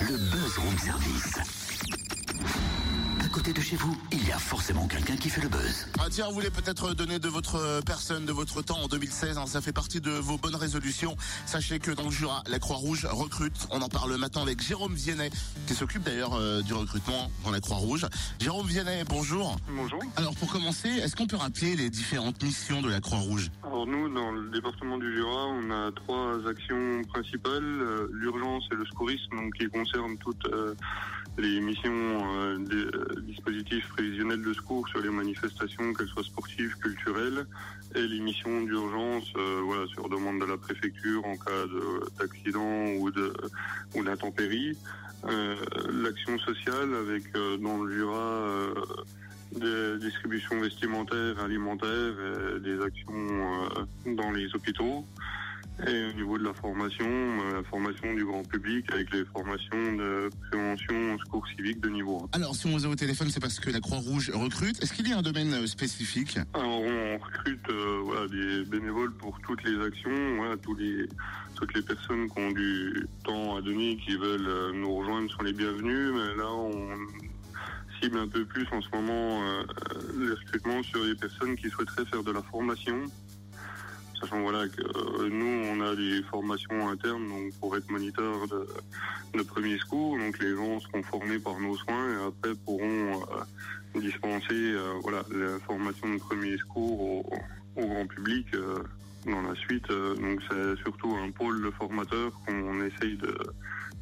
Le Buzz Room Service. Côté de chez vous, il y a forcément quelqu'un qui fait le buzz. Ah tiens, vous voulez peut-être donner de votre personne, de votre temps en 2016, hein, ça fait partie de vos bonnes résolutions. Sachez que dans le Jura, la Croix-Rouge recrute. On en parle maintenant avec Jérôme Viennet, qui s'occupe d'ailleurs euh, du recrutement dans la Croix-Rouge. Jérôme Viennet, bonjour. Bonjour. Alors pour commencer, est-ce qu'on peut rappeler les différentes missions de la Croix-Rouge? Alors nous, dans le département du Jura, on a trois actions principales. Euh, L'urgence et le secourisme, donc qui concernent toutes euh, les missions euh, des dispositifs prévisionnels de secours sur les manifestations, qu'elles soient sportives, culturelles, et les missions d'urgence, euh, voilà, sur demande de la préfecture en cas de- d'accident ou de ou d'intempérie. Euh, L'action sociale avec euh, dans le Jura. des distributions vestimentaires, alimentaires, et des actions dans les hôpitaux. Et au niveau de la formation, euh, la formation du grand public avec les formations de prévention secours civique de niveau 1. Alors si on vous a au téléphone, c'est parce que la Croix-Rouge recrute. Est-ce qu'il y a un domaine euh, spécifique? Alors on recrute euh, voilà, des bénévoles pour toutes les actions, voilà, tous les, toutes les personnes qui ont du temps à donner, qui veulent nous rejoindre sont les bienvenus, mais là on cible un peu plus en ce moment euh, les recrutements sur les personnes qui souhaiteraient faire de la formation. Sachant voilà que euh, nous on a des formations internes donc pour être moniteur de, de premier secours, donc les gens seront formés par nos soins et après pourront euh, dispenser euh, voilà la formation de premier secours au, grand public dans la suite. Euh, donc c'est surtout un pôle de formateurs qu'on essaye de,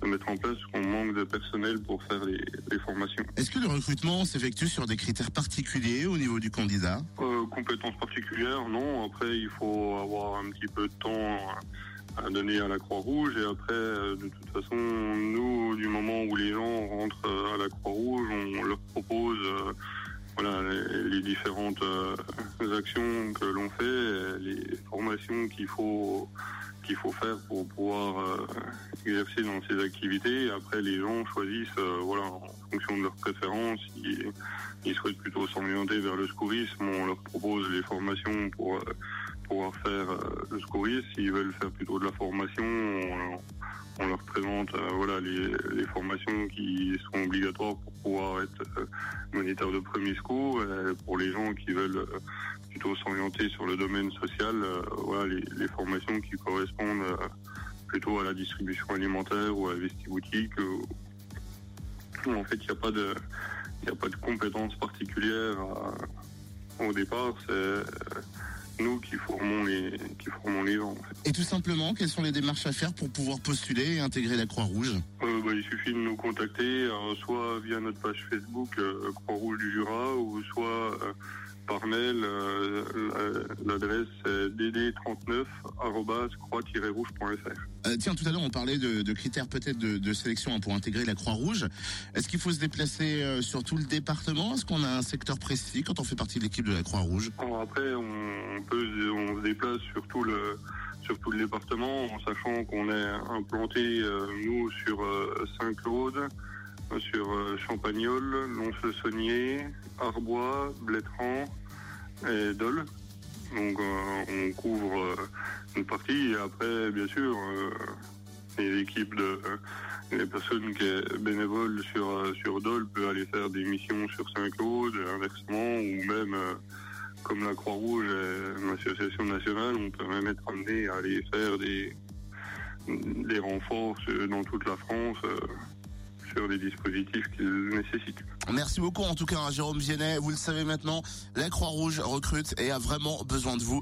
de mettre en place, qu'on manque de personnel pour faire les, les formations. Est-ce que le recrutement s'effectue sur des critères particuliers au niveau du candidat? Euh, compétences particulières, non. Après, il faut avoir un petit peu de temps à donner à la Croix-Rouge. Et après, euh, de toute façon, nous, du moment où les gens rentrent à la Croix-Rouge, on leur propose euh, voilà, les, différentes euh, actions que l'on fait, les formations qu'il faut qu'il faut faire pour pouvoir euh, exercer dans ces activités. Après, les gens choisissent, euh, voilà, en fonction de leurs préférences, ils, souhaitent plutôt s'orienter vers le secourisme. On leur propose les formations pour pouvoir faire euh, le secourisme. S'ils veulent faire plutôt de la formation, on, leur présente euh, voilà les, formations qui sont obligatoires pour pouvoir être euh, moniteur de premier secours. Pour les gens qui veulent plutôt s'orienter sur le domaine social, voilà les, formations qui correspondent plutôt à la distribution alimentaire ou à la vestiboutique. en fait, il n'y a pas de, il a pas de compétences particulières au départ. C'est nous qui formons les, qui formons les gens. En fait. Et tout simplement, quelles sont les démarches à faire pour pouvoir postuler et intégrer la Croix-Rouge? Euh, bah, il suffit de nous contacter, euh, soit via notre page Facebook euh, Croix-Rouge du Jura, ou soit euh, par mail. euh, la- L'adresse est dd39-croix-rouge.fr. Euh, Tiens, tout à l'heure, on parlait de, de critères peut-être de, de sélection hein, pour intégrer la Croix-Rouge. Est-ce qu'il faut se déplacer euh, sur tout le département? Est-ce qu'on a un secteur précis quand on fait partie de l'équipe de la Croix-Rouge? Après, on, peut, on se déplace sur tout le, sur tout le département, en sachant qu'on est implanté euh, nous sur euh, Saint-Claude, euh, sur euh, Champagnol, Lons-le-Saunier, Arbois, Blétran et Dole. Donc euh, on couvre euh, une partie après, bien sûr, les équipes de personnes qui est bénévoles sur sur Dole peuvent aller faire des missions sur Saint-Claude, inversement, ou même comme la Croix-Rouge est une association nationale, on peut même être amené à aller faire des, renforts dans toute la France Merci beaucoup en tout cas à Jérôme Viennet. Vous le savez maintenant, la Croix-Rouge recrute et a vraiment besoin de vous.